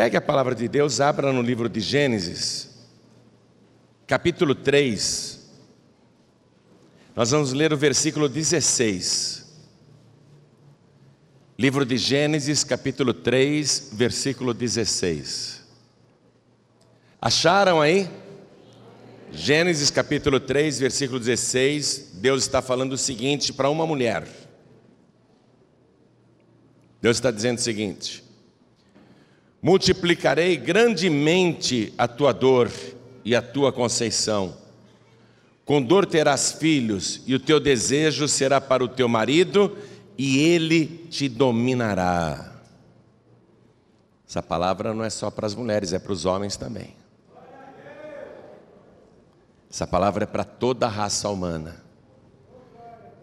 Pegue a palavra de Deus, abra no livro de Gênesis, capítulo 3. Nós vamos ler o versículo 16. Livro de Gênesis, capítulo 3, versículo 16. Acharam aí? Gênesis capítulo 3, versículo 16, Deus está falando o seguinte para uma mulher. Deus está dizendo o seguinte: Multiplicarei grandemente a tua dor e a tua conceição. Com dor terás filhos, e o teu desejo será para o teu marido, e ele te dominará. Essa palavra não é só para as mulheres, é para os homens também. Essa palavra é para toda a raça humana.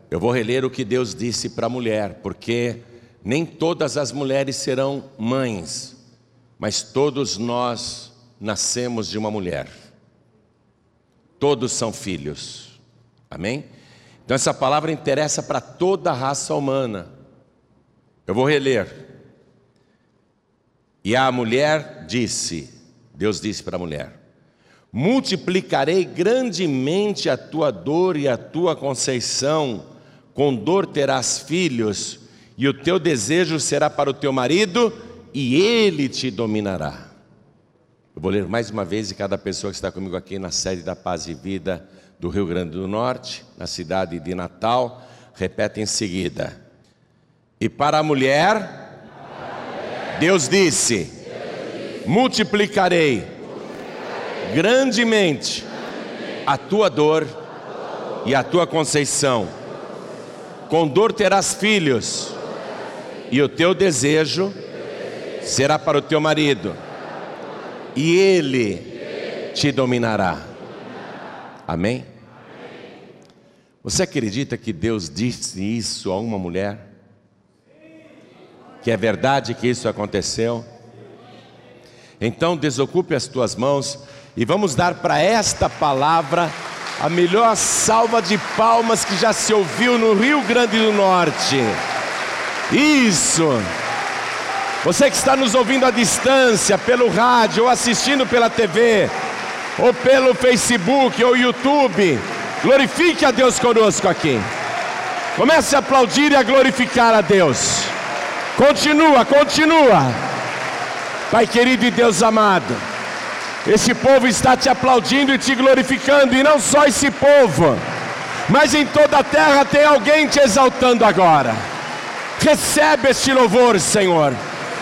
Eu vou reler o que Deus disse para a mulher, porque nem todas as mulheres serão mães, mas todos nós nascemos de uma mulher. Todos são filhos. Amém? Então essa palavra interessa para toda a raça humana. Eu vou reler. E a mulher disse, Deus disse para a mulher: Multiplicarei grandemente a tua dor e a tua conceição, com dor terás filhos, e o teu desejo será para o teu marido, e ele te dominará. Eu vou ler mais uma vez, e cada pessoa que está comigo aqui na sede da Paz e Vida do Rio Grande do Norte, na cidade de Natal, repete em seguida. E para a mulher, Deus disse: multiplicarei grandemente a tua dor e a tua conceição. Com dor terás filhos, e o teu desejo será para o teu marido, e ele te dominará. Amém? Você acredita que Deus disse isso a uma mulher? Que é verdade que isso aconteceu? Então desocupe as tuas mãos e vamos dar para esta palavra a melhor salva de palmas que já se ouviu no Rio Grande do Norte. Isso! Você que está nos ouvindo à distância, pelo rádio, ou assistindo pela TV, ou pelo Facebook ou YouTube, glorifique a Deus conosco aqui. Comece a aplaudir e a glorificar a Deus. Continua, continua. Pai querido e Deus amado, esse povo está te aplaudindo e te glorificando, e não só esse povo, mas em toda a terra tem alguém te exaltando agora. Recebe este louvor, Senhor,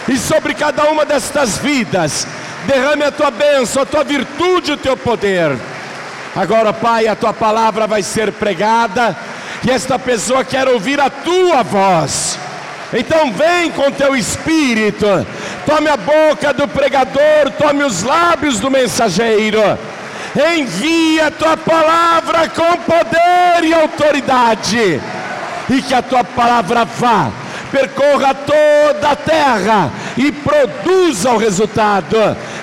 e sobre cada uma destas vidas, derrame a tua bênção, a tua virtude, o teu poder. Agora, Pai, a tua palavra vai ser pregada e esta pessoa quer ouvir a tua voz. Então, vem com teu espírito, tome a boca do pregador, tome os lábios do mensageiro. Envia a tua palavra com poder e autoridade, e que a tua palavra vá percorra toda a terra e produza o resultado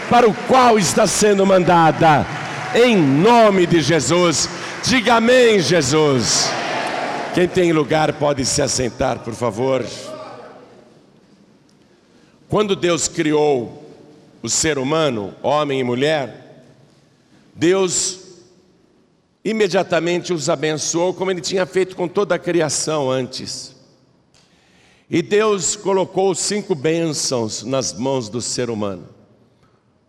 para o qual está sendo mandada. Em nome de Jesus, diga amém, Jesus. Quem tem lugar pode se assentar, por favor. Quando Deus criou o ser humano, homem e mulher, Deus imediatamente os abençoou, como ele tinha feito com toda a criação antes. E Deus colocou cinco bênçãos nas mãos do ser humano: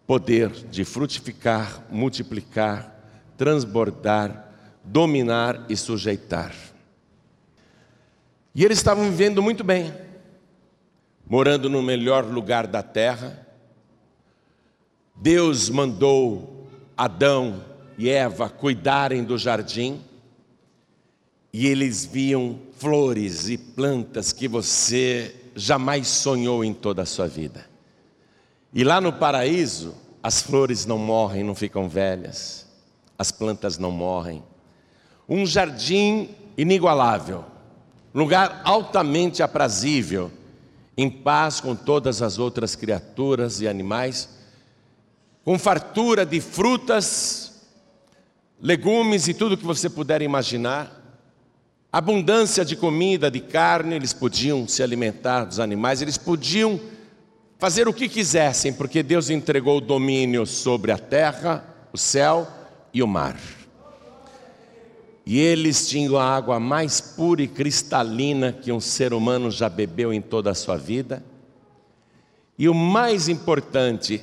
poder de frutificar, multiplicar, transbordar, dominar e sujeitar. E eles estavam vivendo muito bem, morando no melhor lugar da terra. Deus mandou Adão e Eva cuidarem do jardim e eles viam flores e plantas que você jamais sonhou em toda a sua vida. E lá no paraíso, as flores não morrem, não ficam velhas, as plantas não morrem. Um jardim inigualável, lugar altamente aprazível, em paz com todas as outras criaturas e animais, com fartura de frutas, legumes e tudo que você puder imaginar abundância de comida, de carne, eles podiam se alimentar dos animais, eles podiam fazer o que quisessem, porque Deus entregou o domínio sobre a terra, o céu e o mar. E eles tinham a água mais pura e cristalina que um ser humano já bebeu em toda a sua vida. E o mais importante,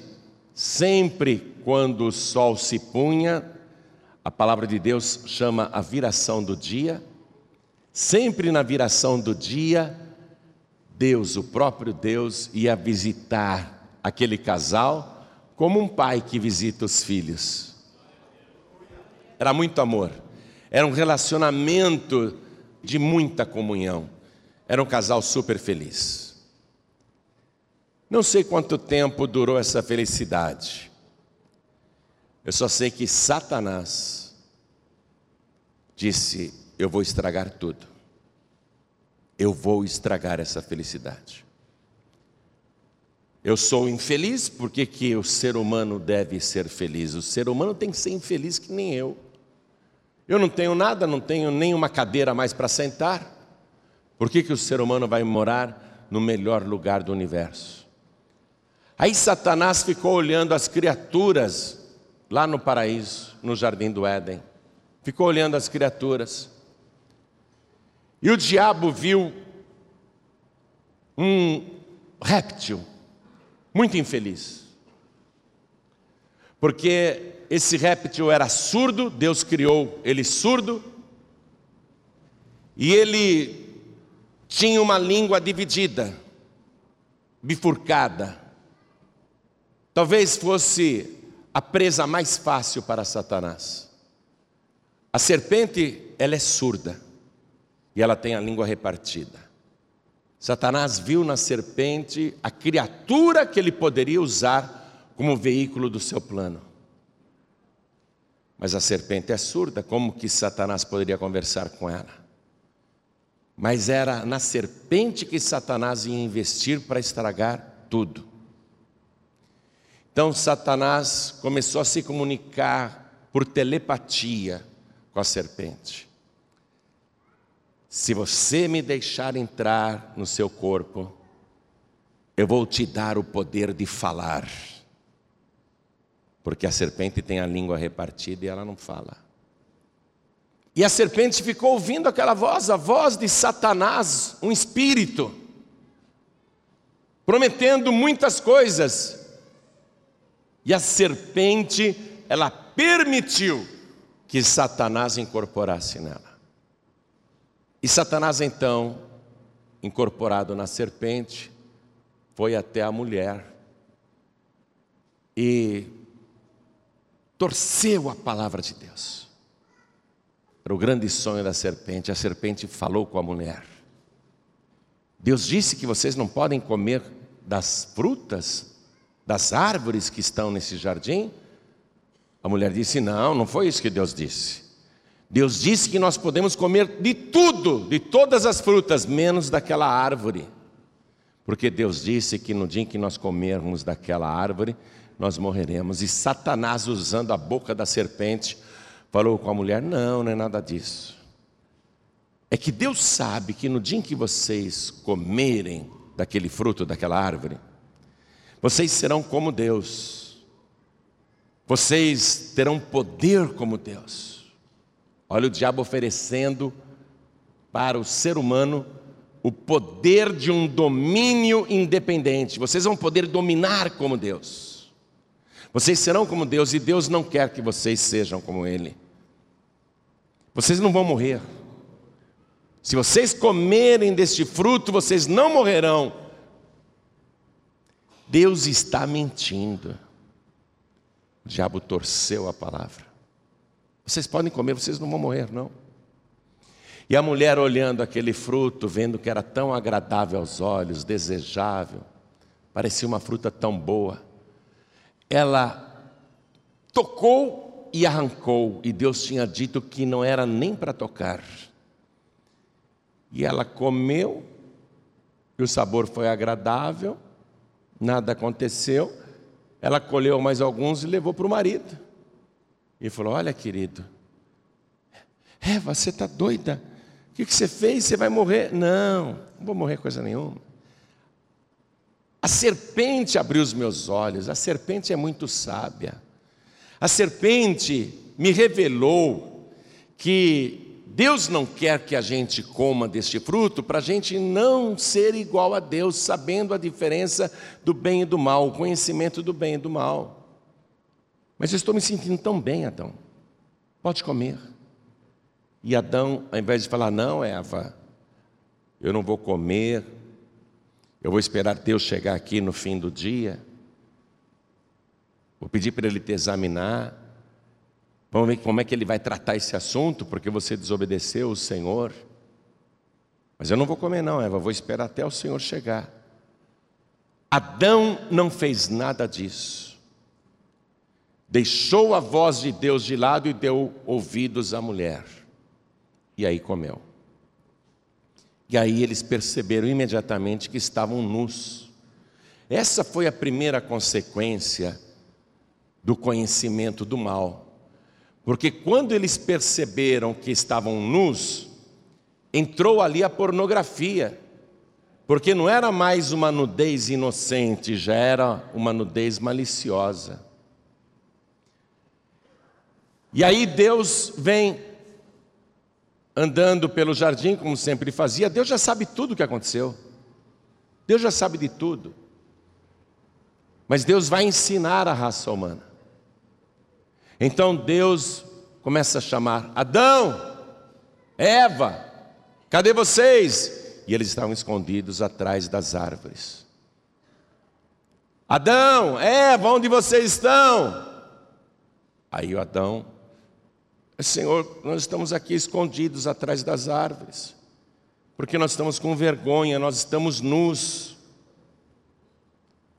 sempre quando o sol se punha, a palavra de Deus chama a viração do dia. Sempre na viração do dia, Deus, o próprio Deus, ia visitar aquele casal como um pai que visita os filhos. Era muito amor, era um relacionamento de muita comunhão, era um casal super feliz. Não sei quanto tempo durou essa felicidade, eu só sei que Satanás disse: Eu vou estragar tudo eu vou estragar essa felicidade. Eu sou infeliz, por que, que o ser humano deve ser feliz? O ser humano tem que ser infeliz que nem eu. Eu não tenho nada, não tenho nenhuma cadeira mais para sentar. Por que, que o ser humano vai morar no melhor lugar do universo? Aí Satanás ficou olhando as criaturas lá no paraíso, no jardim do Éden. Ficou olhando as criaturas. E o diabo viu um réptil muito infeliz. Porque esse réptil era surdo, Deus criou ele surdo, e ele tinha uma língua dividida, bifurcada. Talvez fosse a presa mais fácil para Satanás. A serpente, ela é surda e ela tem a língua repartida. Satanás viu na serpente a criatura que ele poderia usar como veículo do seu plano. Mas a serpente é surda, como que Satanás poderia conversar com ela? Mas era na serpente que Satanás ia investir para estragar tudo. Então Satanás começou a se comunicar por telepatia com a serpente. Se você me deixar entrar no seu corpo, eu vou te dar o poder de falar. Porque a serpente tem a língua repartida e ela não fala. E a serpente ficou ouvindo aquela voz, a voz de Satanás, um espírito, prometendo muitas coisas. E a serpente, ela permitiu que Satanás incorporasse nela. E Satanás, então, incorporado na serpente, foi até a mulher e torceu a palavra de Deus. Era o grande sonho da serpente. A serpente falou com a mulher. Deus disse que vocês não podem comer das frutas, das árvores que estão nesse jardim. A mulher disse: Não, não foi isso que Deus disse. Deus disse que nós podemos comer de tudo, de todas as frutas, menos daquela árvore. Porque Deus disse que no dia em que nós comermos daquela árvore, nós morreremos. E Satanás, usando a boca da serpente, falou com a mulher: Não, não é nada disso. É que Deus sabe que no dia em que vocês comerem daquele fruto, daquela árvore, vocês serão como Deus, vocês terão poder como Deus. Olha o diabo oferecendo para o ser humano o poder de um domínio independente. Vocês vão poder dominar como Deus. Vocês serão como Deus e Deus não quer que vocês sejam como Ele. Vocês não vão morrer. Se vocês comerem deste fruto, vocês não morrerão. Deus está mentindo. O diabo torceu a palavra. Vocês podem comer, vocês não vão morrer, não. E a mulher olhando aquele fruto, vendo que era tão agradável aos olhos, desejável, parecia uma fruta tão boa, ela tocou e arrancou, e Deus tinha dito que não era nem para tocar. E ela comeu, e o sabor foi agradável, nada aconteceu. Ela colheu mais alguns e levou para o marido. E falou: Olha, querido, Eva, você está doida? O que, que você fez? Você vai morrer? Não, não vou morrer coisa nenhuma. A serpente abriu os meus olhos, a serpente é muito sábia. A serpente me revelou que Deus não quer que a gente coma deste fruto para a gente não ser igual a Deus, sabendo a diferença do bem e do mal, o conhecimento do bem e do mal. Mas eu estou me sentindo tão bem, Adão. Pode comer. E Adão, ao invés de falar, não, Eva, eu não vou comer, eu vou esperar Deus chegar aqui no fim do dia. Vou pedir para Ele te examinar. Vamos ver como é que Ele vai tratar esse assunto, porque você desobedeceu o Senhor. Mas eu não vou comer, não, Eva, vou esperar até o Senhor chegar. Adão não fez nada disso. Deixou a voz de Deus de lado e deu ouvidos à mulher. E aí comeu. E aí eles perceberam imediatamente que estavam nus. Essa foi a primeira consequência do conhecimento do mal. Porque quando eles perceberam que estavam nus, entrou ali a pornografia. Porque não era mais uma nudez inocente, já era uma nudez maliciosa. E aí Deus vem andando pelo jardim, como sempre fazia, Deus já sabe tudo o que aconteceu. Deus já sabe de tudo. Mas Deus vai ensinar a raça humana. Então Deus começa a chamar Adão, Eva, cadê vocês? E eles estavam escondidos atrás das árvores. Adão, Eva, onde vocês estão? Aí o Adão Senhor, nós estamos aqui escondidos atrás das árvores, porque nós estamos com vergonha, nós estamos nus.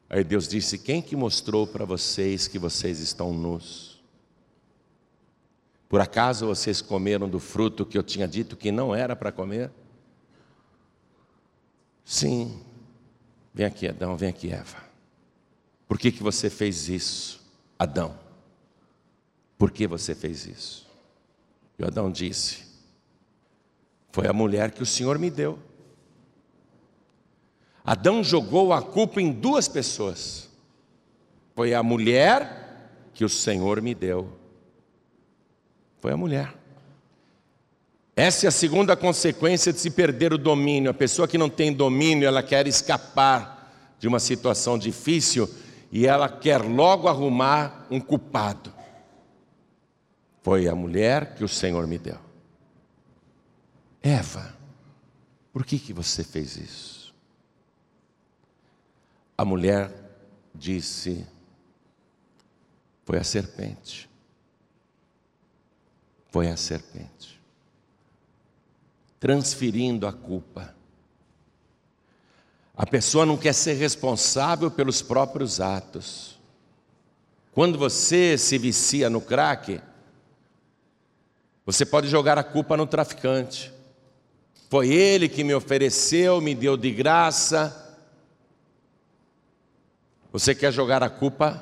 Aí Deus disse: Quem que mostrou para vocês que vocês estão nus? Por acaso vocês comeram do fruto que eu tinha dito que não era para comer? Sim. Vem aqui, Adão, vem aqui, Eva. Por que, que você fez isso, Adão? Por que você fez isso? E Adão disse: Foi a mulher que o Senhor me deu. Adão jogou a culpa em duas pessoas. Foi a mulher que o Senhor me deu. Foi a mulher. Essa é a segunda consequência de se perder o domínio. A pessoa que não tem domínio, ela quer escapar de uma situação difícil e ela quer logo arrumar um culpado. Foi a mulher que o Senhor me deu. Eva, por que, que você fez isso? A mulher disse: Foi a serpente. Foi a serpente. Transferindo a culpa. A pessoa não quer ser responsável pelos próprios atos. Quando você se vicia no crack, você pode jogar a culpa no traficante. Foi ele que me ofereceu, me deu de graça. Você quer jogar a culpa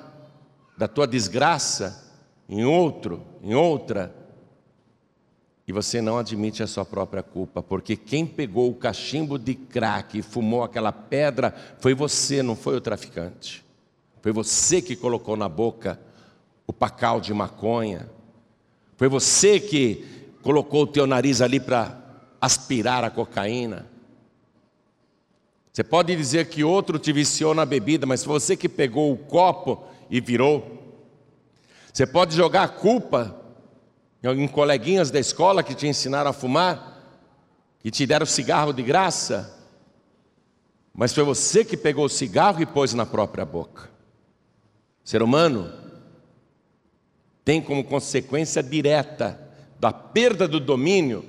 da tua desgraça em outro, em outra, e você não admite a sua própria culpa, porque quem pegou o cachimbo de crack e fumou aquela pedra foi você, não foi o traficante. Foi você que colocou na boca o pacal de maconha, foi você que colocou o teu nariz ali para aspirar a cocaína. Você pode dizer que outro te viciou na bebida, mas foi você que pegou o copo e virou. Você pode jogar a culpa em coleguinhas da escola que te ensinaram a fumar, que te deram cigarro de graça, mas foi você que pegou o cigarro e pôs na própria boca. Ser humano tem como consequência direta da perda do domínio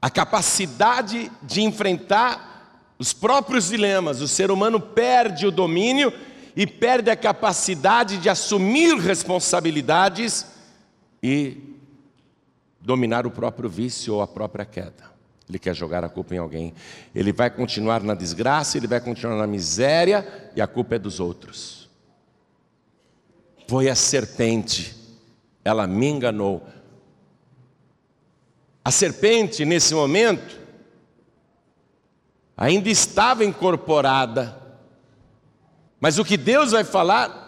a capacidade de enfrentar os próprios dilemas. O ser humano perde o domínio e perde a capacidade de assumir responsabilidades e dominar o próprio vício ou a própria queda. Ele quer jogar a culpa em alguém. Ele vai continuar na desgraça, ele vai continuar na miséria e a culpa é dos outros. Foi a serpente ela me enganou. A serpente, nesse momento, ainda estava incorporada Mas o que Deus vai falar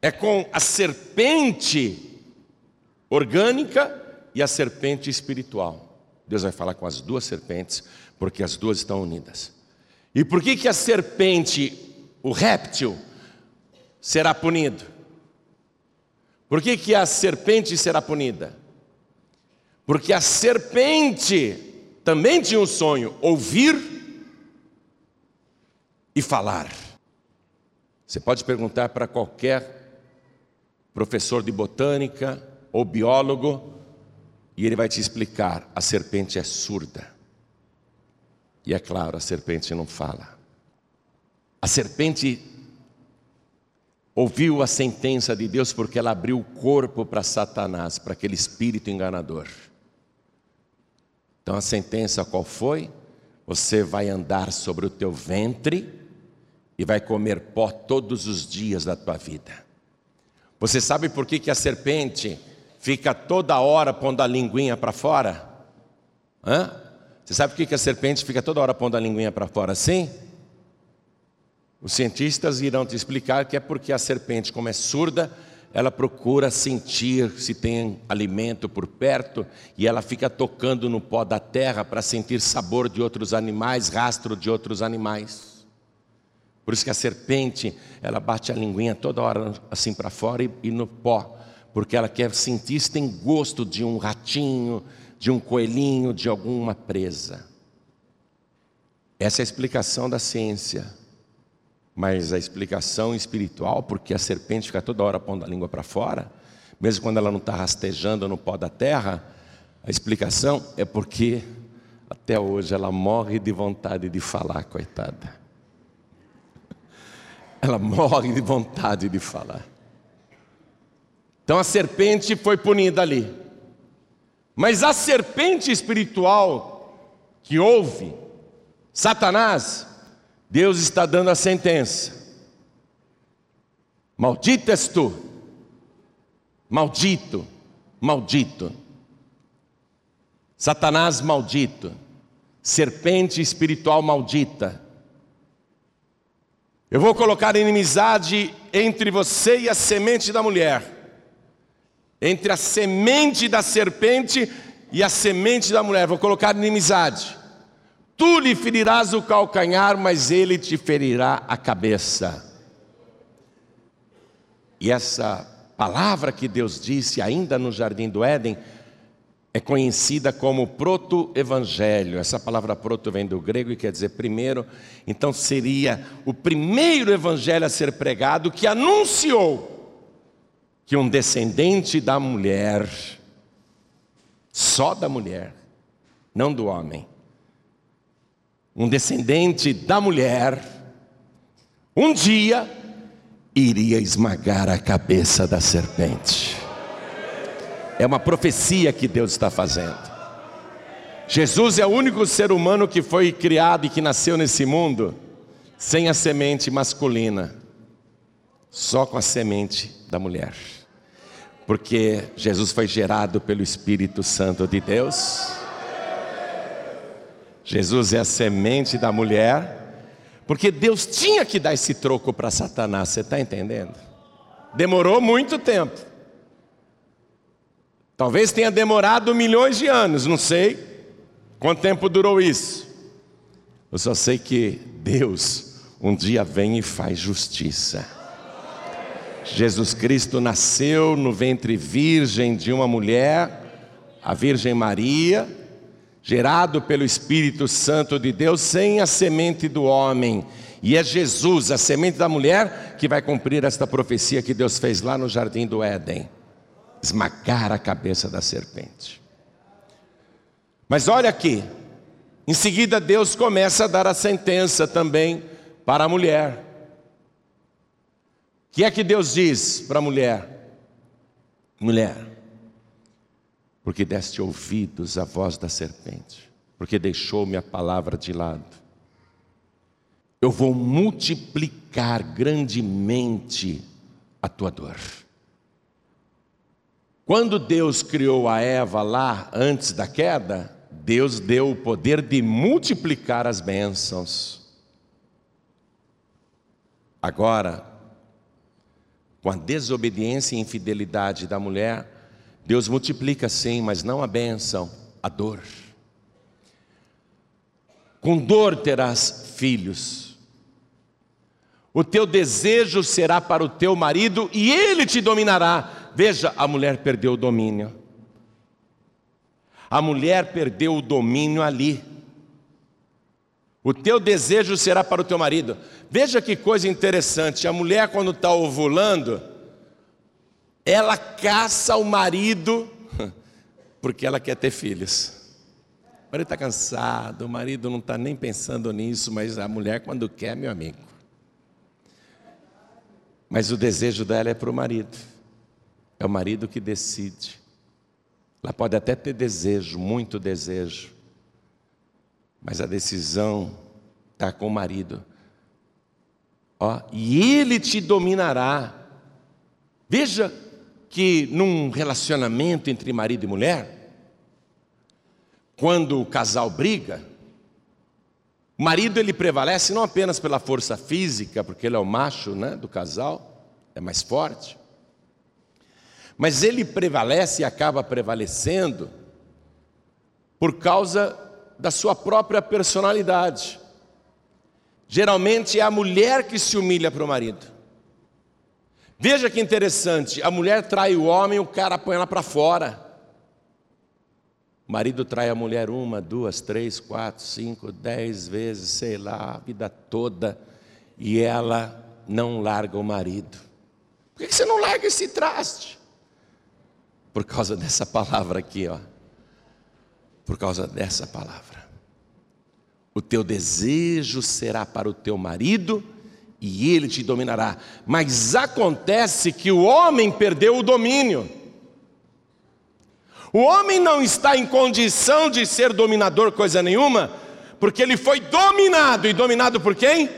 é com a serpente orgânica e a serpente espiritual. Deus vai falar com as duas serpentes, porque as duas estão unidas. E por que que a serpente, o réptil, será punido? Por que que a serpente será punida? Porque a serpente também tinha um sonho: ouvir e falar. Você pode perguntar para qualquer professor de botânica ou biólogo, e ele vai te explicar: a serpente é surda. E é claro, a serpente não fala. A serpente ouviu a sentença de Deus porque ela abriu o corpo para Satanás, para aquele espírito enganador. Então a sentença qual foi? Você vai andar sobre o teu ventre e vai comer pó todos os dias da tua vida. Você sabe por que, que a serpente fica toda hora pondo a linguinha para fora? Hã? Você sabe por que, que a serpente fica toda hora pondo a linguinha para fora assim? Os cientistas irão te explicar que é porque a serpente, como é surda, ela procura sentir se tem alimento por perto e ela fica tocando no pó da terra para sentir sabor de outros animais, rastro de outros animais. Por isso que a serpente, ela bate a linguinha toda hora assim para fora e, e no pó, porque ela quer sentir se tem gosto de um ratinho, de um coelhinho, de alguma presa. Essa é a explicação da ciência. Mas a explicação espiritual, porque a serpente fica toda hora pondo a língua para fora, mesmo quando ela não está rastejando no pó da terra, a explicação é porque até hoje ela morre de vontade de falar, coitada. Ela morre de vontade de falar. Então a serpente foi punida ali. Mas a serpente espiritual que houve, Satanás, Deus está dando a sentença. Maldito és tu, maldito, maldito. Satanás maldito, serpente espiritual maldita. Eu vou colocar inimizade entre você e a semente da mulher, entre a semente da serpente e a semente da mulher. Vou colocar inimizade. Tu lhe ferirás o calcanhar, mas ele te ferirá a cabeça. E essa palavra que Deus disse ainda no jardim do Éden é conhecida como proto-evangelho. Essa palavra proto vem do grego e quer dizer primeiro. Então seria o primeiro evangelho a ser pregado que anunciou que um descendente da mulher, só da mulher, não do homem, um descendente da mulher, um dia iria esmagar a cabeça da serpente. É uma profecia que Deus está fazendo. Jesus é o único ser humano que foi criado e que nasceu nesse mundo sem a semente masculina, só com a semente da mulher. Porque Jesus foi gerado pelo Espírito Santo de Deus Jesus é a semente da mulher, porque Deus tinha que dar esse troco para Satanás, você está entendendo? Demorou muito tempo. Talvez tenha demorado milhões de anos, não sei quanto tempo durou isso. Eu só sei que Deus um dia vem e faz justiça. Jesus Cristo nasceu no ventre virgem de uma mulher, a Virgem Maria, gerado pelo Espírito Santo de Deus, sem a semente do homem. E é Jesus, a semente da mulher, que vai cumprir esta profecia que Deus fez lá no jardim do Éden esmagar a cabeça da serpente. Mas olha aqui, em seguida Deus começa a dar a sentença também para a mulher. O que é que Deus diz para a mulher? Mulher, porque deste ouvidos à voz da serpente, porque deixou minha palavra de lado. Eu vou multiplicar grandemente a tua dor. Quando Deus criou a Eva lá antes da queda, Deus deu o poder de multiplicar as bênçãos. Agora, com a desobediência e infidelidade da mulher, Deus multiplica sim, mas não a bênção, a dor. Com dor terás filhos. O teu desejo será para o teu marido e ele te dominará. Veja, a mulher perdeu o domínio. A mulher perdeu o domínio ali. O teu desejo será para o teu marido. Veja que coisa interessante: a mulher, quando está ovulando, ela caça o marido porque ela quer ter filhos. O marido está cansado, o marido não está nem pensando nisso, mas a mulher, quando quer, meu amigo. Mas o desejo dela é para o marido, é o marido que decide. Ela pode até ter desejo, muito desejo, mas a decisão está com o marido. Ó, e ele te dominará. Veja que num relacionamento entre marido e mulher, quando o casal briga, o marido ele prevalece não apenas pela força física, porque ele é o macho né, do casal, é mais forte, mas ele prevalece e acaba prevalecendo por causa da sua própria personalidade. Geralmente é a mulher que se humilha para o marido. Veja que interessante: a mulher trai o homem, o cara põe ela para fora. O marido trai a mulher uma, duas, três, quatro, cinco, dez vezes, sei lá, a vida toda, e ela não larga o marido. Por que você não larga esse traste? Por causa dessa palavra aqui, ó. Por causa dessa palavra. O teu desejo será para o teu marido e ele te dominará. Mas acontece que o homem perdeu o domínio. O homem não está em condição de ser dominador coisa nenhuma, porque ele foi dominado. E dominado por quem?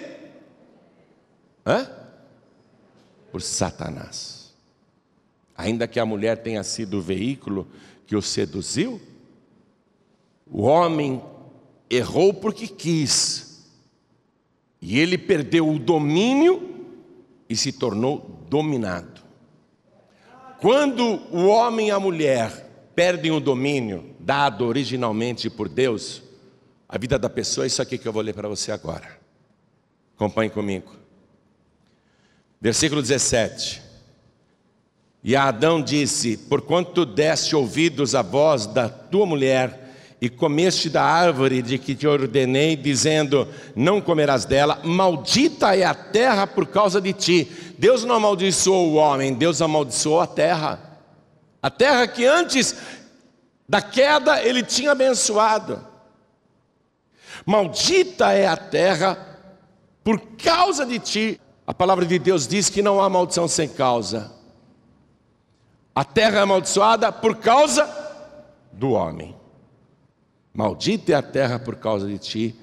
Hã? Por Satanás ainda que a mulher tenha sido o veículo que o seduziu, o homem errou porque quis, e ele perdeu o domínio e se tornou dominado. Quando o homem e a mulher perdem o domínio dado originalmente por Deus, a vida da pessoa é isso aqui que eu vou ler para você agora. Acompanhe comigo. Versículo 17. E Adão disse: Porquanto deste ouvidos à voz da tua mulher e comeste da árvore de que te ordenei, dizendo: Não comerás dela, maldita é a terra por causa de ti. Deus não amaldiçoou o homem, Deus amaldiçoou a terra. A terra que antes da queda ele tinha abençoado. Maldita é a terra por causa de ti. A palavra de Deus diz que não há maldição sem causa. A terra é amaldiçoada por causa do homem. Maldita é a terra por causa de ti.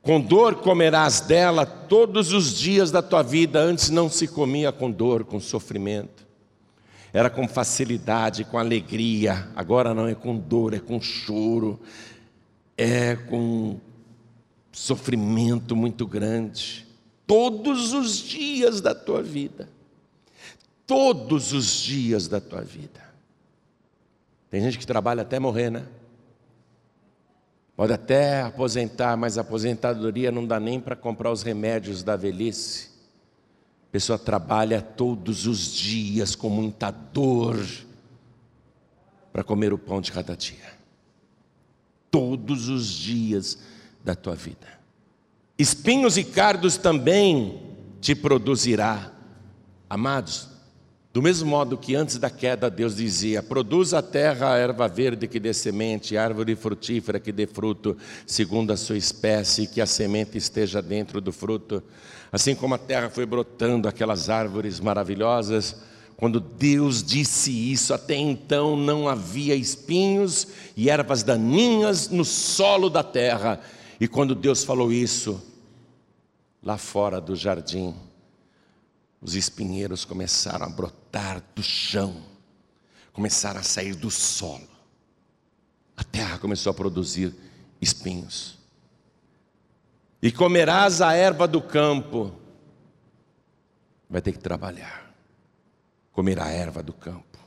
Com dor comerás dela todos os dias da tua vida. Antes não se comia com dor, com sofrimento. Era com facilidade, com alegria. Agora não é com dor, é com choro. É com sofrimento muito grande. Todos os dias da tua vida todos os dias da tua vida. Tem gente que trabalha até morrer, né? Pode até aposentar, mas a aposentadoria não dá nem para comprar os remédios da velhice. A pessoa trabalha todos os dias com muita dor para comer o pão de cada dia. Todos os dias da tua vida. Espinhos e cardos também te produzirá. Amados, do mesmo modo que antes da queda Deus dizia: produza a terra a erva verde que dê semente, árvore frutífera que dê fruto, segundo a sua espécie, que a semente esteja dentro do fruto. Assim como a terra foi brotando aquelas árvores maravilhosas, quando Deus disse isso, até então não havia espinhos e ervas daninhas no solo da terra. E quando Deus falou isso, lá fora do jardim, os espinheiros começaram a brotar do chão, começaram a sair do solo. A terra começou a produzir espinhos. E comerás a erva do campo, vai ter que trabalhar, comer a erva do campo.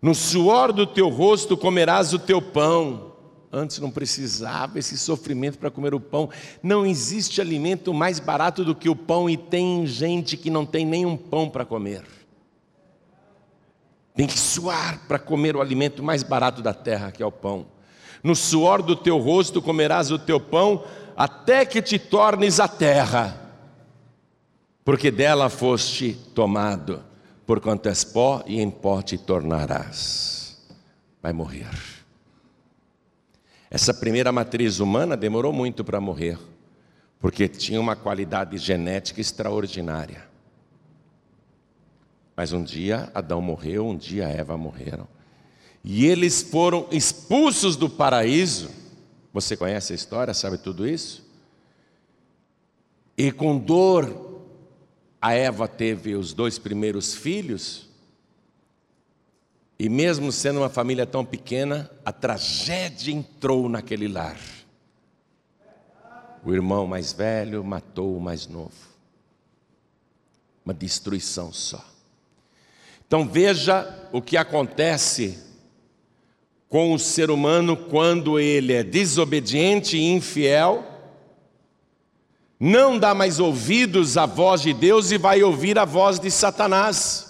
No suor do teu rosto comerás o teu pão. Antes não precisava esse sofrimento para comer o pão. Não existe alimento mais barato do que o pão, e tem gente que não tem nenhum pão para comer. Tem que suar para comer o alimento mais barato da terra, que é o pão. No suor do teu rosto comerás o teu pão, até que te tornes a terra, porque dela foste tomado, porquanto és pó e em pó te tornarás. Vai morrer. Essa primeira matriz humana demorou muito para morrer, porque tinha uma qualidade genética extraordinária. Mas um dia Adão morreu, um dia Eva morreram. E eles foram expulsos do paraíso. Você conhece a história, sabe tudo isso? E com dor, a Eva teve os dois primeiros filhos, e mesmo sendo uma família tão pequena, a tragédia entrou naquele lar. O irmão mais velho matou o mais novo. Uma destruição só. Então veja o que acontece com o ser humano quando ele é desobediente e infiel, não dá mais ouvidos à voz de Deus e vai ouvir a voz de Satanás.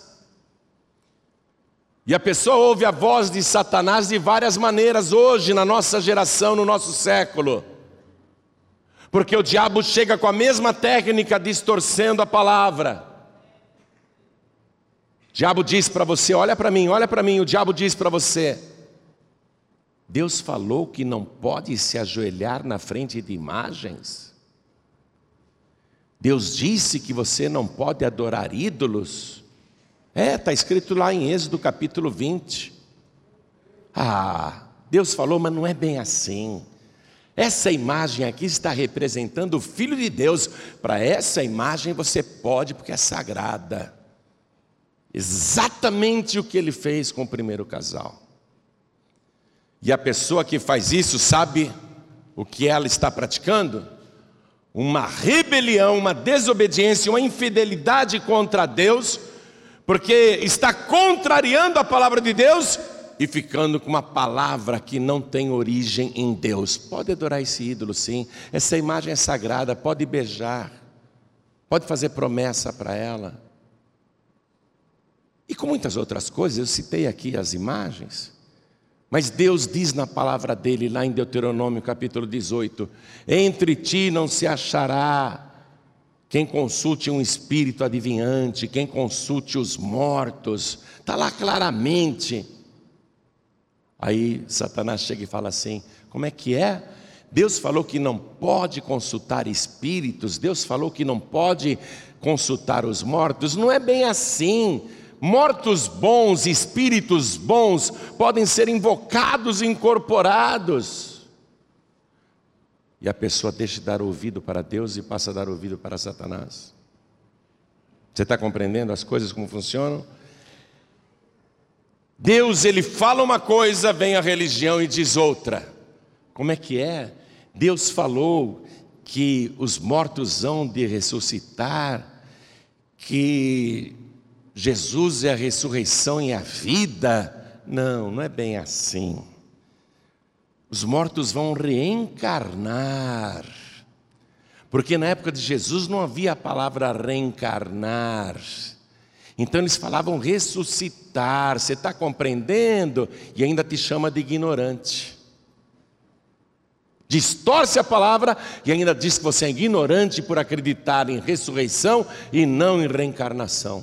E a pessoa ouve a voz de Satanás de várias maneiras hoje, na nossa geração, no nosso século. Porque o diabo chega com a mesma técnica distorcendo a palavra. O diabo diz para você: olha para mim, olha para mim. O diabo diz para você: Deus falou que não pode se ajoelhar na frente de imagens. Deus disse que você não pode adorar ídolos. É, está escrito lá em Êxodo capítulo 20. Ah, Deus falou, mas não é bem assim. Essa imagem aqui está representando o Filho de Deus. Para essa imagem você pode, porque é sagrada. Exatamente o que ele fez com o primeiro casal. E a pessoa que faz isso sabe o que ela está praticando? Uma rebelião, uma desobediência, uma infidelidade contra Deus porque está contrariando a palavra de Deus e ficando com uma palavra que não tem origem em Deus. Pode adorar esse ídolo, sim. Essa imagem é sagrada, pode beijar, pode fazer promessa para ela. E com muitas outras coisas, eu citei aqui as imagens. Mas Deus diz na palavra dele, lá em Deuteronômio capítulo 18: Entre ti não se achará quem consulte um espírito adivinhante, quem consulte os mortos, está lá claramente. Aí Satanás chega e fala assim: como é que é? Deus falou que não pode consultar espíritos, Deus falou que não pode consultar os mortos, não é bem assim. Mortos bons, espíritos bons, podem ser invocados e incorporados. E a pessoa deixa de dar ouvido para Deus e passa a dar ouvido para Satanás. Você está compreendendo as coisas como funcionam? Deus, ele fala uma coisa, vem a religião e diz outra. Como é que é? Deus falou que os mortos hão de ressuscitar, que Jesus é a ressurreição e a vida. Não, não é bem assim. Os mortos vão reencarnar. Porque na época de Jesus não havia a palavra reencarnar. Então eles falavam ressuscitar. Você está compreendendo? E ainda te chama de ignorante. Distorce a palavra e ainda diz que você é ignorante por acreditar em ressurreição e não em reencarnação.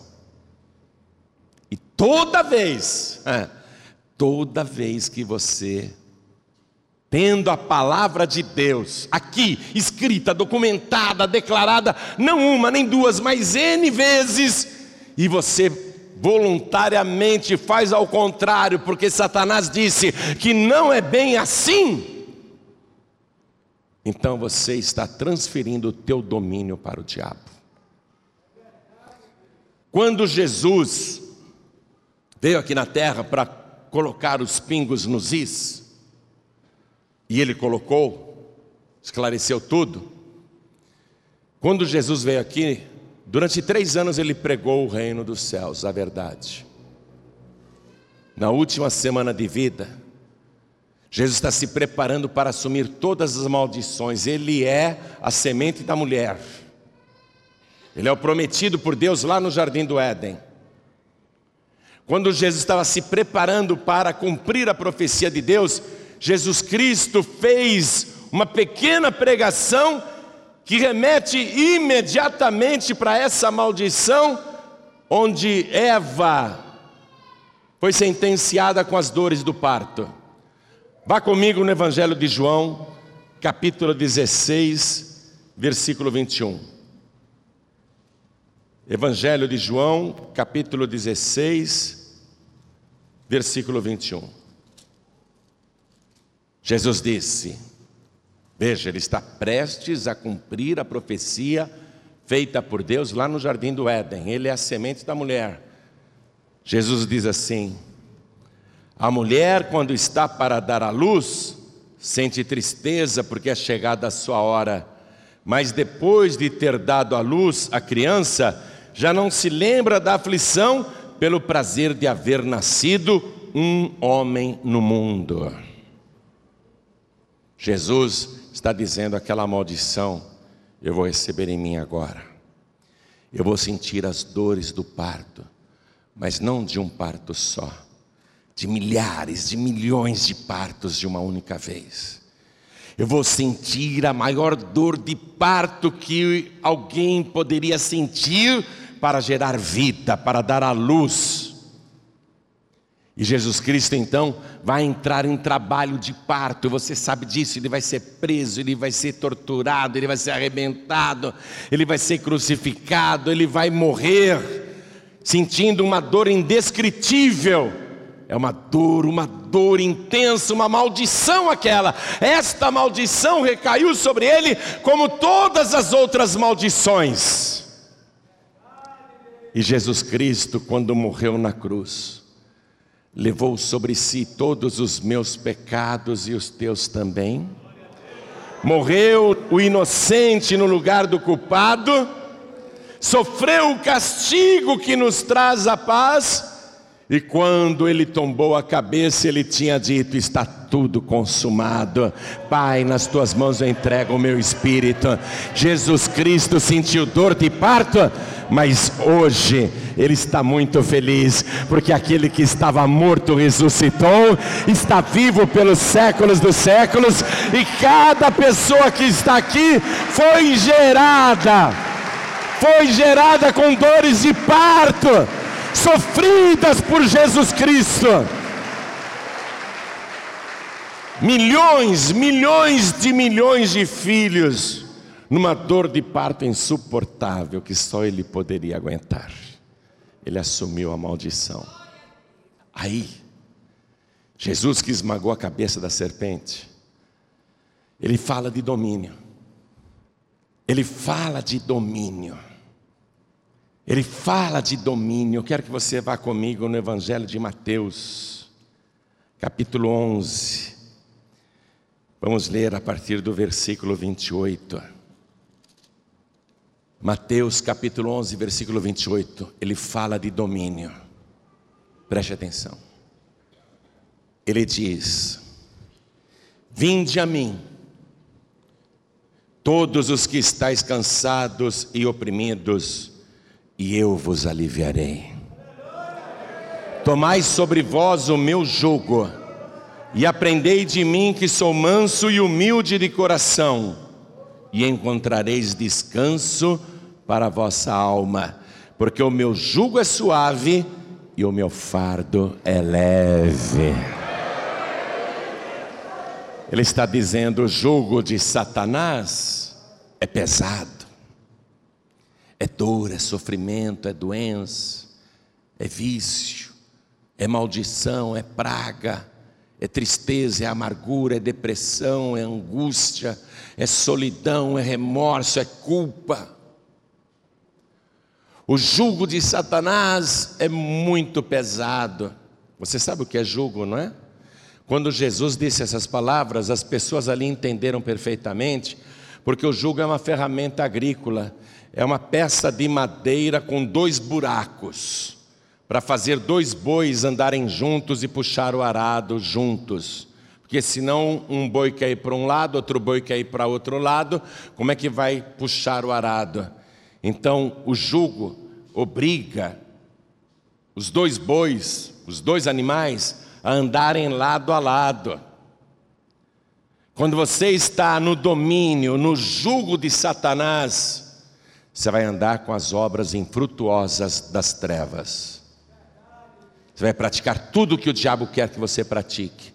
E toda vez, é, toda vez que você tendo a palavra de Deus. Aqui, escrita, documentada, declarada, não uma nem duas, mas N vezes, e você voluntariamente faz ao contrário, porque Satanás disse que não é bem assim, então você está transferindo o teu domínio para o diabo. Quando Jesus veio aqui na terra para colocar os pingos nos is, e ele colocou, esclareceu tudo. Quando Jesus veio aqui, Durante três anos ele pregou o reino dos céus, a verdade. Na última semana de vida, Jesus está se preparando para assumir todas as maldições. Ele é a semente da mulher. Ele é o prometido por Deus lá no jardim do Éden. Quando Jesus estava se preparando para cumprir a profecia de Deus, Jesus Cristo fez uma pequena pregação que remete imediatamente para essa maldição, onde Eva foi sentenciada com as dores do parto. Vá comigo no Evangelho de João, capítulo 16, versículo 21. Evangelho de João, capítulo 16, versículo 21. Jesus disse: Veja, ele está prestes a cumprir a profecia feita por Deus lá no jardim do Éden. Ele é a semente da mulher. Jesus diz assim: A mulher, quando está para dar à luz, sente tristeza porque é chegada a sua hora, mas depois de ter dado à luz a criança, já não se lembra da aflição pelo prazer de haver nascido um homem no mundo. Jesus está dizendo aquela maldição, eu vou receber em mim agora. Eu vou sentir as dores do parto, mas não de um parto só, de milhares, de milhões de partos de uma única vez. Eu vou sentir a maior dor de parto que alguém poderia sentir para gerar vida, para dar à luz. E Jesus Cristo então vai entrar em trabalho de parto, você sabe disso, ele vai ser preso, ele vai ser torturado, ele vai ser arrebentado, ele vai ser crucificado, ele vai morrer, sentindo uma dor indescritível. É uma dor, uma dor intensa, uma maldição aquela. Esta maldição recaiu sobre ele, como todas as outras maldições. E Jesus Cristo, quando morreu na cruz, levou sobre si todos os meus pecados e os teus também. Morreu o inocente no lugar do culpado, sofreu o castigo que nos traz a paz, e quando ele tombou a cabeça, ele tinha dito: Está tudo consumado. Pai, nas tuas mãos eu entrego o meu espírito. Jesus Cristo sentiu dor de parto, mas hoje ele está muito feliz, porque aquele que estava morto ressuscitou, está vivo pelos séculos dos séculos, e cada pessoa que está aqui foi gerada, foi gerada com dores de parto, sofridas por Jesus Cristo. Milhões, milhões de milhões de filhos numa dor de parto insuportável que só ele poderia aguentar. Ele assumiu a maldição. Aí, Jesus que esmagou a cabeça da serpente, ele fala de domínio. Ele fala de domínio. Ele fala de domínio. Eu quero que você vá comigo no Evangelho de Mateus, capítulo 11. Vamos ler a partir do versículo 28. Mateus capítulo 11, versículo 28, ele fala de domínio. Preste atenção. Ele diz: Vinde a mim, todos os que estáis cansados e oprimidos, e eu vos aliviarei. Tomai sobre vós o meu jugo, e aprendei de mim que sou manso e humilde de coração, e encontrareis descanso para a vossa alma, porque o meu jugo é suave e o meu fardo é leve. Ele está dizendo: o jugo de Satanás é pesado, é dor, é sofrimento, é doença, é vício, é maldição, é praga, é tristeza, é amargura, é depressão, é angústia, é solidão, é remorso, é culpa. O jugo de Satanás é muito pesado. Você sabe o que é jugo, não é? Quando Jesus disse essas palavras, as pessoas ali entenderam perfeitamente, porque o jugo é uma ferramenta agrícola, é uma peça de madeira com dois buracos, para fazer dois bois andarem juntos e puxar o arado juntos. Porque senão um boi quer ir para um lado, outro boi quer ir para outro lado, como é que vai puxar o arado? Então o jugo obriga os dois bois, os dois animais, a andarem lado a lado. Quando você está no domínio, no jugo de Satanás, você vai andar com as obras infrutuosas das trevas. Você vai praticar tudo o que o diabo quer que você pratique.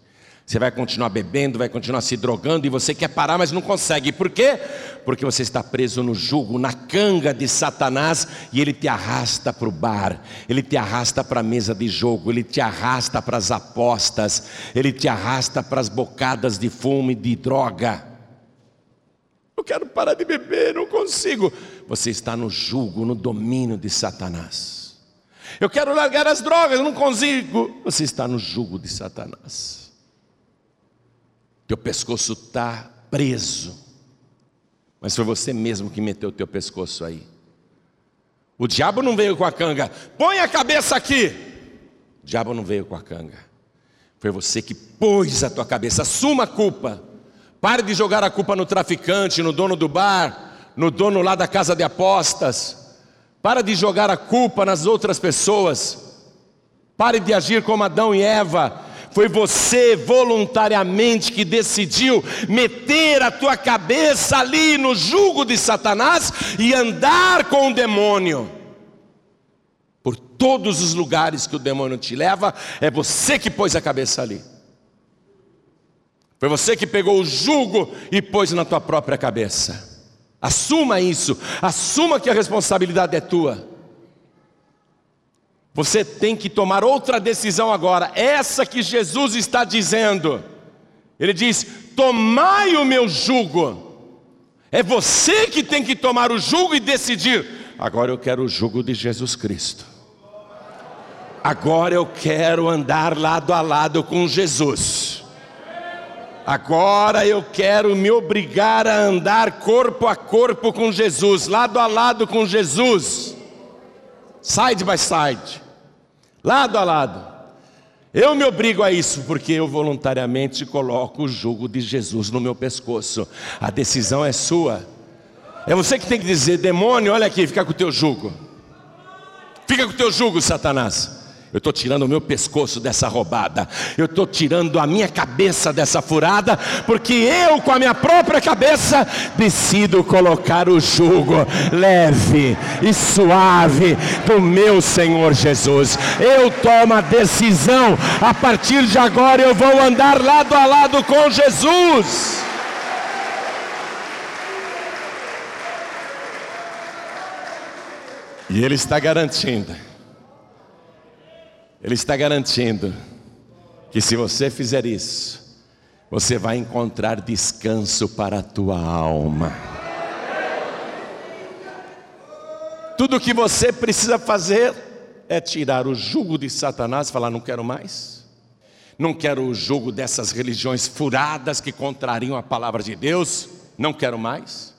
Você vai continuar bebendo, vai continuar se drogando e você quer parar, mas não consegue. Por quê? Porque você está preso no jugo, na canga de Satanás e ele te arrasta para o bar, ele te arrasta para a mesa de jogo, ele te arrasta para as apostas, ele te arrasta para as bocadas de fumo e de droga. Eu quero parar de beber, não consigo. Você está no jugo, no domínio de Satanás. Eu quero largar as drogas, não consigo. Você está no jugo de Satanás. Teu pescoço está preso. Mas foi você mesmo que meteu o teu pescoço aí. O diabo não veio com a canga. Põe a cabeça aqui. O diabo não veio com a canga. Foi você que pôs a tua cabeça. Assuma a culpa. Pare de jogar a culpa no traficante, no dono do bar, no dono lá da casa de apostas. Para de jogar a culpa nas outras pessoas. Pare de agir como Adão e Eva. Foi você voluntariamente que decidiu meter a tua cabeça ali no jugo de Satanás e andar com o demônio. Por todos os lugares que o demônio te leva, é você que pôs a cabeça ali. Foi você que pegou o jugo e pôs na tua própria cabeça. Assuma isso, assuma que a responsabilidade é tua. Você tem que tomar outra decisão agora, essa que Jesus está dizendo. Ele diz: Tomai o meu jugo. É você que tem que tomar o jugo e decidir. Agora eu quero o jugo de Jesus Cristo. Agora eu quero andar lado a lado com Jesus. Agora eu quero me obrigar a andar corpo a corpo com Jesus, lado a lado com Jesus, side by side, lado a lado. Eu me obrigo a isso porque eu voluntariamente coloco o jugo de Jesus no meu pescoço. A decisão é sua. É você que tem que dizer, demônio, olha aqui, fica com o teu jugo. Fica com o teu jugo, Satanás. Eu estou tirando o meu pescoço dessa roubada. Eu estou tirando a minha cabeça dessa furada, porque eu, com a minha própria cabeça, decido colocar o jugo leve e suave do meu Senhor Jesus. Eu tomo a decisão. A partir de agora eu vou andar lado a lado com Jesus. E Ele está garantindo ele está garantindo que se você fizer isso, você vai encontrar descanso para a tua alma. Tudo o que você precisa fazer é tirar o jugo de Satanás e falar: não quero mais. Não quero o jugo dessas religiões furadas que contrariam a palavra de Deus. Não quero mais.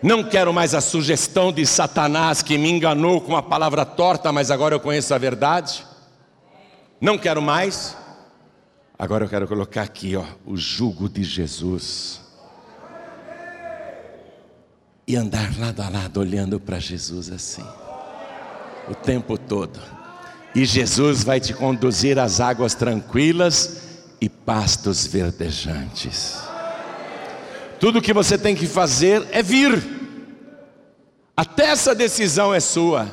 Não quero mais a sugestão de Satanás que me enganou com a palavra torta, mas agora eu conheço a verdade não quero mais. Agora eu quero colocar aqui, ó, o jugo de Jesus. E andar lado a lado olhando para Jesus assim. O tempo todo. E Jesus vai te conduzir às águas tranquilas e pastos verdejantes. Tudo que você tem que fazer é vir. Até essa decisão é sua.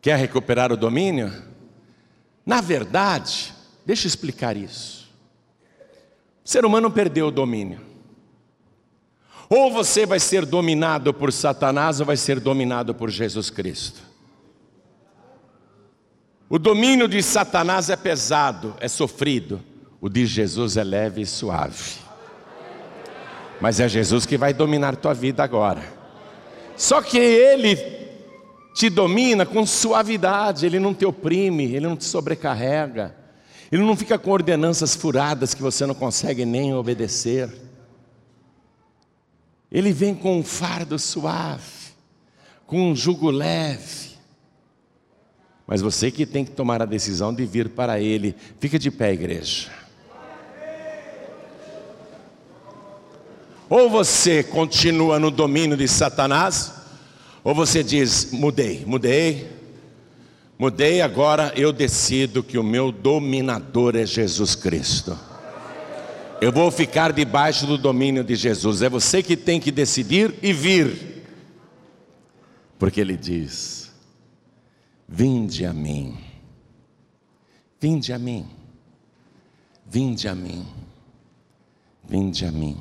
Quer recuperar o domínio? Na verdade, deixa eu explicar isso. O ser humano perdeu o domínio. Ou você vai ser dominado por Satanás ou vai ser dominado por Jesus Cristo. O domínio de Satanás é pesado, é sofrido. O de Jesus é leve e suave. Mas é Jesus que vai dominar tua vida agora. Só que ele te domina com suavidade, ele não te oprime, ele não te sobrecarrega, ele não fica com ordenanças furadas que você não consegue nem obedecer. Ele vem com um fardo suave, com um jugo leve. Mas você que tem que tomar a decisão de vir para Ele. Fica de pé, igreja. Ou você continua no domínio de Satanás, ou você diz: mudei, mudei, mudei, agora eu decido que o meu dominador é Jesus Cristo. Eu vou ficar debaixo do domínio de Jesus. É você que tem que decidir e vir. Porque ele diz: Vinde a mim. Vinde a mim. Vinde a mim. Vinde a mim.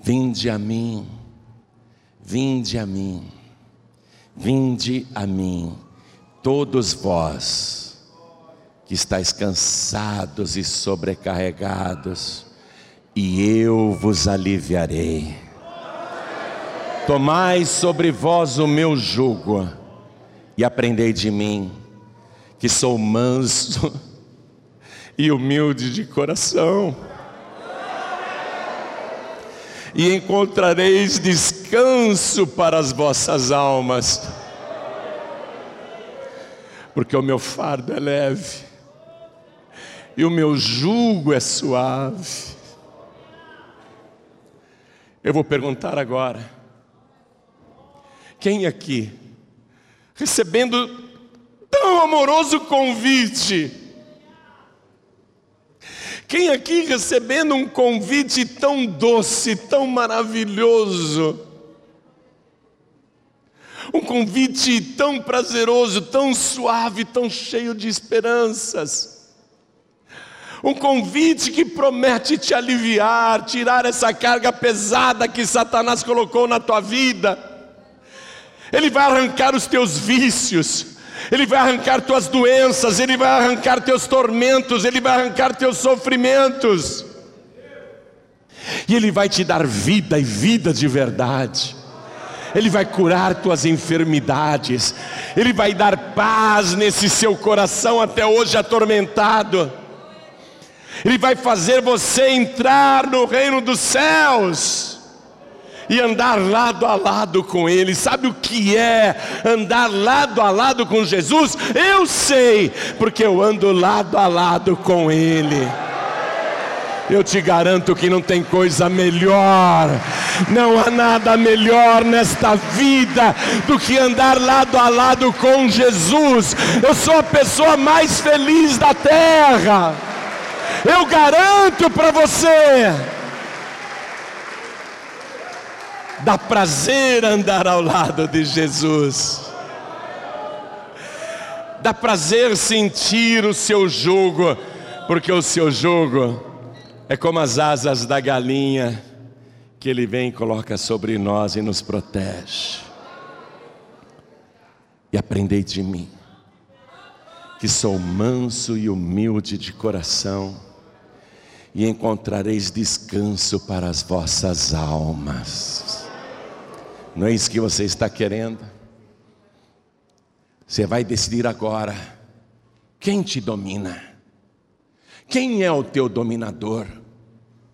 Vinde a mim. Vinde a mim. Vinde a mim. Todos vós que estáis cansados e sobrecarregados, e eu vos aliviarei. Tomai sobre vós o meu jugo e aprendei de mim, que sou manso e humilde de coração, e encontrareis descanso para as vossas almas, porque o meu fardo é leve e o meu jugo é suave. Eu vou perguntar agora: quem aqui, recebendo tão amoroso convite, quem aqui recebendo um convite tão doce, tão maravilhoso, um convite tão prazeroso, tão suave, tão cheio de esperanças, um convite que promete te aliviar, tirar essa carga pesada que Satanás colocou na tua vida. Ele vai arrancar os teus vícios, ele vai arrancar tuas doenças, ele vai arrancar teus tormentos, ele vai arrancar teus sofrimentos. E ele vai te dar vida e vida de verdade. Ele vai curar tuas enfermidades, Ele vai dar paz nesse seu coração até hoje atormentado. Ele vai fazer você entrar no reino dos céus e andar lado a lado com Ele. Sabe o que é andar lado a lado com Jesus? Eu sei, porque eu ando lado a lado com Ele. Eu te garanto que não tem coisa melhor, não há nada melhor nesta vida do que andar lado a lado com Jesus. Eu sou a pessoa mais feliz da terra. Eu garanto para você. Dá prazer andar ao lado de Jesus. Dá prazer sentir o seu jugo, porque o seu jugo é como as asas da galinha que ele vem e coloca sobre nós e nos protege. E aprendei de mim que sou manso e humilde de coração, e encontrareis descanso para as vossas almas. Não é isso que você está querendo? Você vai decidir agora: quem te domina? Quem é o teu dominador?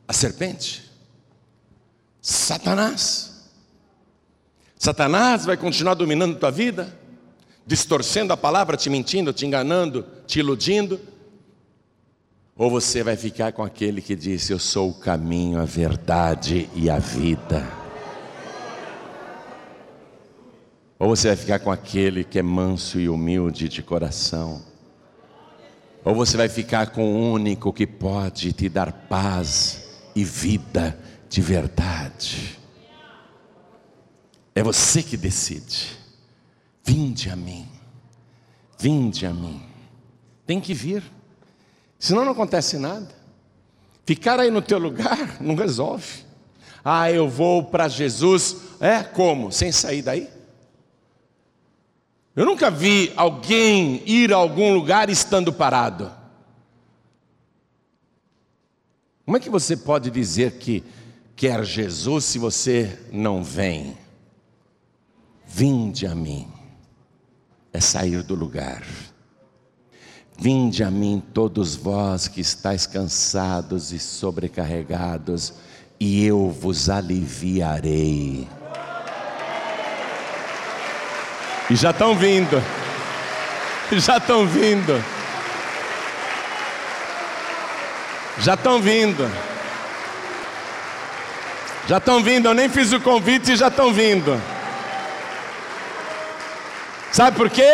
A serpente? Satanás? Satanás vai continuar dominando tua vida? distorcendo a palavra, te mentindo, te enganando, te iludindo? Ou você vai ficar com aquele que disse: Eu sou o caminho, a verdade e a vida? Ou você vai ficar com aquele que é manso e humilde de coração? Ou você vai ficar com o único que pode te dar paz e vida de verdade? É você que decide. Vinde a mim, vinde a mim. Tem que vir, senão não acontece nada. Ficar aí no teu lugar não resolve. Ah, eu vou para Jesus, é como? Sem sair daí? Eu nunca vi alguém ir a algum lugar estando parado. Como é que você pode dizer que quer Jesus se você não vem? Vinde a mim é sair do lugar. Vinde a mim, todos vós que estáis cansados e sobrecarregados, e eu vos aliviarei. E já estão vindo. Já estão vindo. Já estão vindo. Já estão vindo. Eu nem fiz o convite e já estão vindo. Sabe por quê?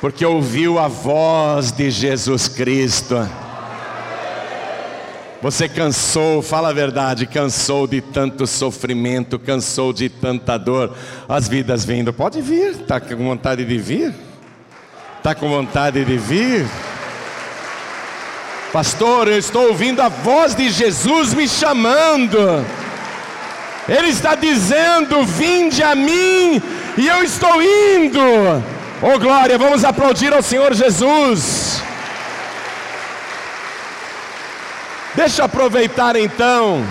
Porque ouviu a voz de Jesus Cristo. Você cansou, fala a verdade, cansou de tanto sofrimento, cansou de tanta dor. As vidas vindo, pode vir, está com vontade de vir? Está com vontade de vir? Pastor, eu estou ouvindo a voz de Jesus me chamando. Ele está dizendo: Vinde a mim, e eu estou indo. Oh glória, vamos aplaudir ao Senhor Jesus. Deixa eu aproveitar então,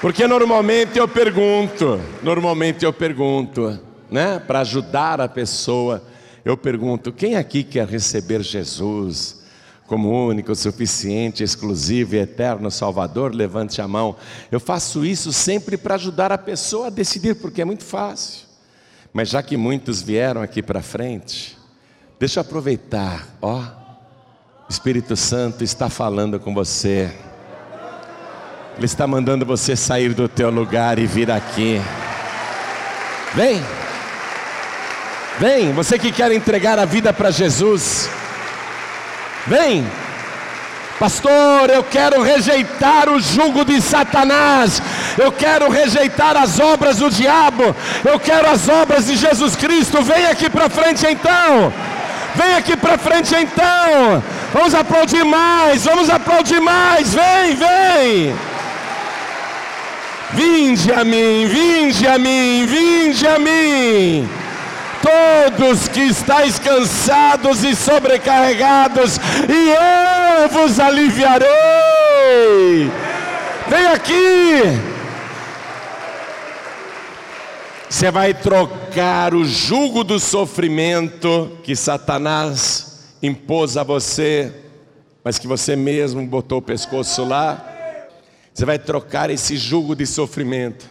porque normalmente eu pergunto, normalmente eu pergunto, né, para ajudar a pessoa, eu pergunto: quem aqui quer receber Jesus como único, suficiente, exclusivo e eterno Salvador? Levante a mão. Eu faço isso sempre para ajudar a pessoa a decidir, porque é muito fácil. Mas já que muitos vieram aqui para frente, deixa eu aproveitar, ó. Espírito Santo está falando com você. Ele está mandando você sair do teu lugar e vir aqui. Vem. Vem, você que quer entregar a vida para Jesus. Vem. Pastor, eu quero rejeitar o jugo de Satanás. Eu quero rejeitar as obras do diabo. Eu quero as obras de Jesus Cristo. Vem aqui para frente então. Vem aqui para frente então. Vamos aplaudir mais, vamos aplaudir mais. Vem, vem. Vinde a mim, vinde a mim, vinde a mim. Todos que estáis cansados e sobrecarregados, e eu vos aliviarei. Vem aqui. Você vai trocar o jugo do sofrimento que Satanás impôs a você, mas que você mesmo botou o pescoço lá. Você vai trocar esse jugo de sofrimento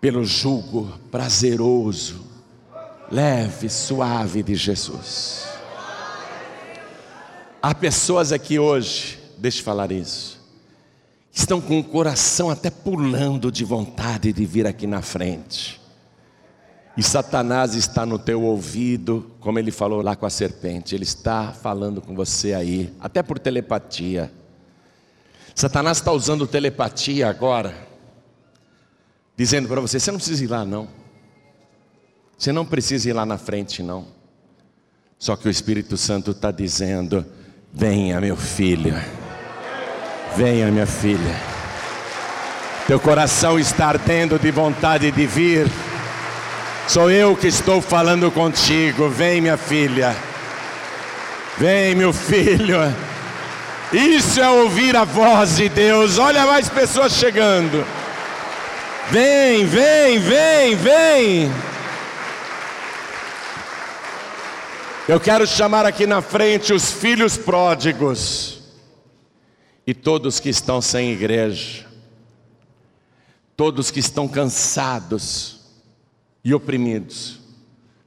pelo jugo prazeroso, leve, suave de Jesus. Há pessoas aqui hoje, deixa eu falar isso estão com o coração até pulando de vontade de vir aqui na frente. E Satanás está no teu ouvido, como ele falou lá com a serpente, ele está falando com você aí, até por telepatia. Satanás está usando telepatia agora, dizendo para você: você não precisa ir lá, não. Você não precisa ir lá na frente, não. Só que o Espírito Santo está dizendo: venha, meu filho. Venha, minha filha. Teu coração está ardendo de vontade de vir. Sou eu que estou falando contigo. Vem, minha filha. Vem, meu filho. Isso é ouvir a voz de Deus. Olha mais pessoas chegando. Vem, vem, vem, vem. Eu quero chamar aqui na frente os filhos pródigos e todos que estão sem igreja, todos que estão cansados e oprimidos.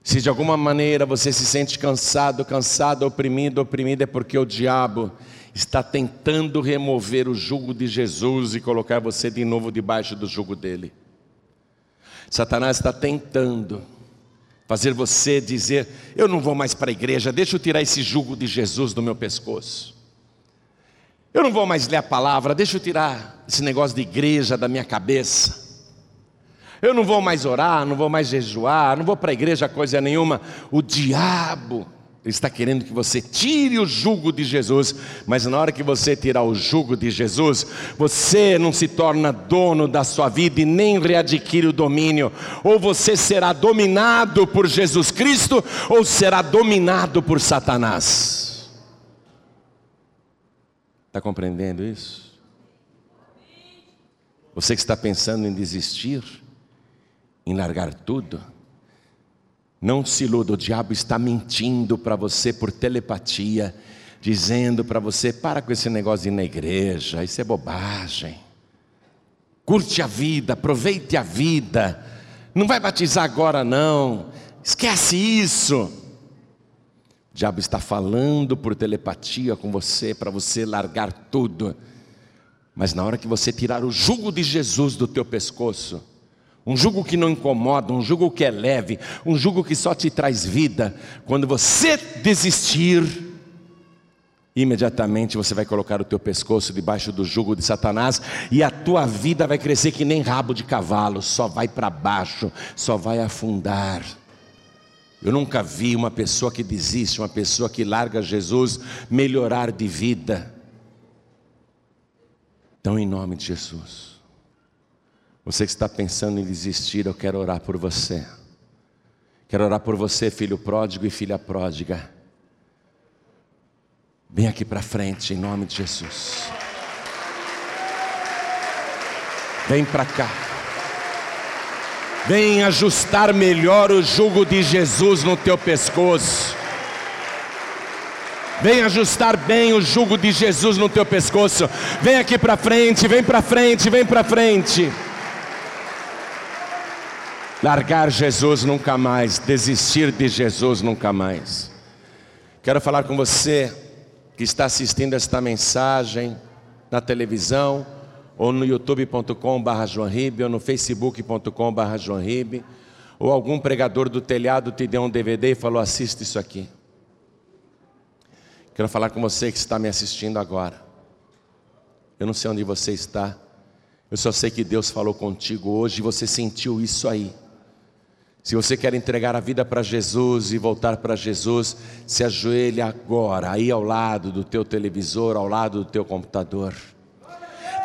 Se de alguma maneira você se sente cansado, cansado, oprimido, oprimido, é porque o diabo está tentando remover o jugo de Jesus e colocar você de novo debaixo do jugo dele. Satanás está tentando fazer você dizer: Eu não vou mais para a igreja, deixa eu tirar esse jugo de Jesus do meu pescoço. Eu não vou mais ler a palavra, deixa eu tirar esse negócio de igreja da minha cabeça. Eu não vou mais orar, não vou mais jejuar, não vou para a igreja coisa nenhuma. O diabo está querendo que você tire o jugo de Jesus, mas na hora que você tirar o jugo de Jesus, você não se torna dono da sua vida e nem readquire o domínio. Ou você será dominado por Jesus Cristo, ou será dominado por Satanás. Está compreendendo isso? Você que está pensando em desistir, em largar tudo, não se iluda, o diabo está mentindo para você por telepatia, dizendo para você: para com esse negócio de ir na igreja, isso é bobagem. Curte a vida, aproveite a vida, Não vai batizar agora, não. Esquece isso. O diabo está falando por telepatia com você para você largar tudo. Mas na hora que você tirar o jugo de Jesus do teu pescoço, um jugo que não incomoda, um jugo que é leve, um jugo que só te traz vida, quando você desistir, imediatamente você vai colocar o teu pescoço debaixo do jugo de Satanás e a tua vida vai crescer que nem rabo de cavalo, só vai para baixo, só vai afundar. Eu nunca vi uma pessoa que desiste, uma pessoa que larga Jesus, melhorar de vida. Então, em nome de Jesus, você que está pensando em desistir, eu quero orar por você. Quero orar por você, filho pródigo e filha pródiga. Vem aqui para frente, em nome de Jesus. Vem para cá. Vem ajustar melhor o jugo de Jesus no teu pescoço. Vem ajustar bem o jugo de Jesus no teu pescoço. Vem aqui para frente, vem para frente, vem para frente. Largar Jesus nunca mais, desistir de Jesus nunca mais. Quero falar com você que está assistindo esta mensagem na televisão ou no youtube.com.br ou no facebook.com.br ou algum pregador do telhado te deu um DVD e falou: assista isso aqui. Quero falar com você que está me assistindo agora. Eu não sei onde você está, eu só sei que Deus falou contigo hoje e você sentiu isso aí. Se você quer entregar a vida para Jesus e voltar para Jesus, se ajoelhe agora, aí ao lado do teu televisor, ao lado do teu computador.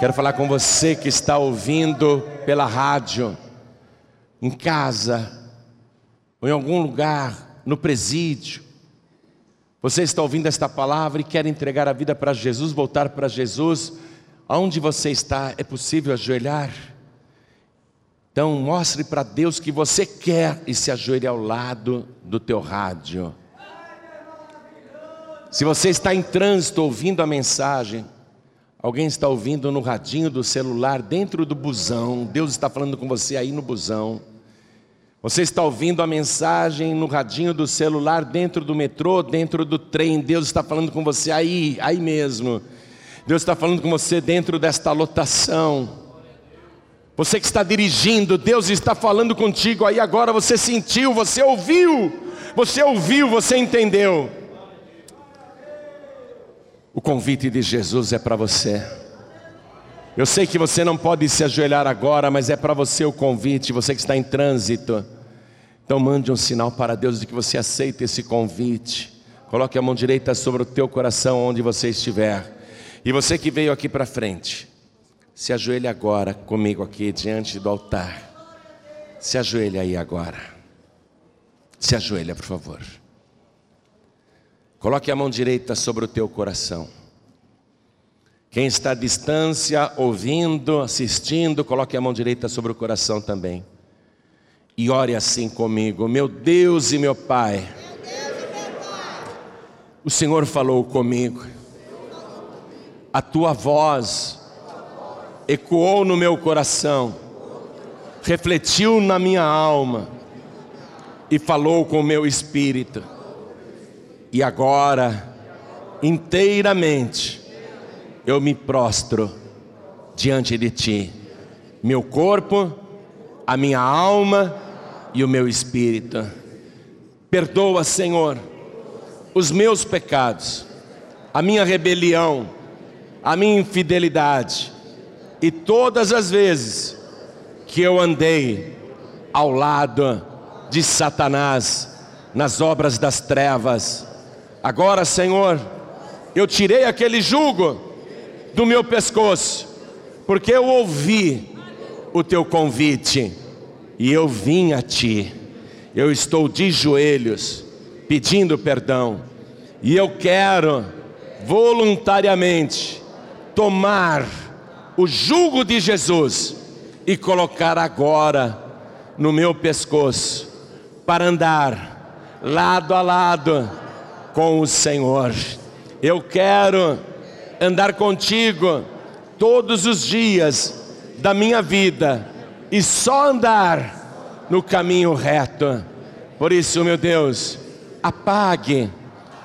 Quero falar com você que está ouvindo pela rádio, em casa, ou em algum lugar, no presídio. Você está ouvindo esta palavra e quer entregar a vida para Jesus, voltar para Jesus. Aonde você está, é possível ajoelhar? Então, mostre para Deus que você quer e se ajoelhe ao lado do teu rádio. Se você está em trânsito ouvindo a mensagem, Alguém está ouvindo no radinho do celular dentro do busão. Deus está falando com você aí no busão. Você está ouvindo a mensagem no radinho do celular dentro do metrô, dentro do trem. Deus está falando com você aí, aí mesmo. Deus está falando com você dentro desta lotação. Você que está dirigindo, Deus está falando contigo aí agora. Você sentiu, você ouviu, você ouviu, você entendeu. O convite de Jesus é para você. Eu sei que você não pode se ajoelhar agora, mas é para você o convite, você que está em trânsito. Então mande um sinal para Deus de que você aceita esse convite. Coloque a mão direita sobre o teu coração onde você estiver. E você que veio aqui para frente, se ajoelhe agora comigo aqui diante do altar. Se ajoelhe aí agora. Se ajoelha, por favor. Coloque a mão direita sobre o teu coração. Quem está à distância, ouvindo, assistindo, coloque a mão direita sobre o coração também. E ore assim comigo: Meu Deus e meu Pai, o Senhor falou comigo, a tua voz ecoou no meu coração, refletiu na minha alma e falou com o meu espírito. E agora, inteiramente, eu me prostro diante de Ti, meu corpo, a minha alma e o meu espírito. Perdoa, Senhor, os meus pecados, a minha rebelião, a minha infidelidade e todas as vezes que eu andei ao lado de Satanás nas obras das trevas Agora, Senhor, eu tirei aquele jugo do meu pescoço, porque eu ouvi o teu convite e eu vim a ti. Eu estou de joelhos pedindo perdão e eu quero voluntariamente tomar o jugo de Jesus e colocar agora no meu pescoço para andar lado a lado com o Senhor. Eu quero andar contigo todos os dias da minha vida e só andar no caminho reto. Por isso, meu Deus, apague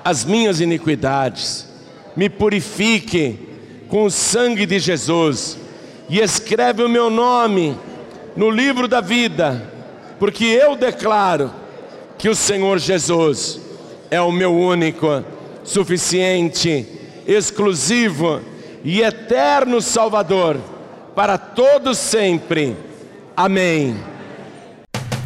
as minhas iniquidades, me purifique com o sangue de Jesus e escreve o meu nome no livro da vida, porque eu declaro que o Senhor Jesus é o meu único, suficiente, exclusivo e eterno Salvador para todos sempre. Amém.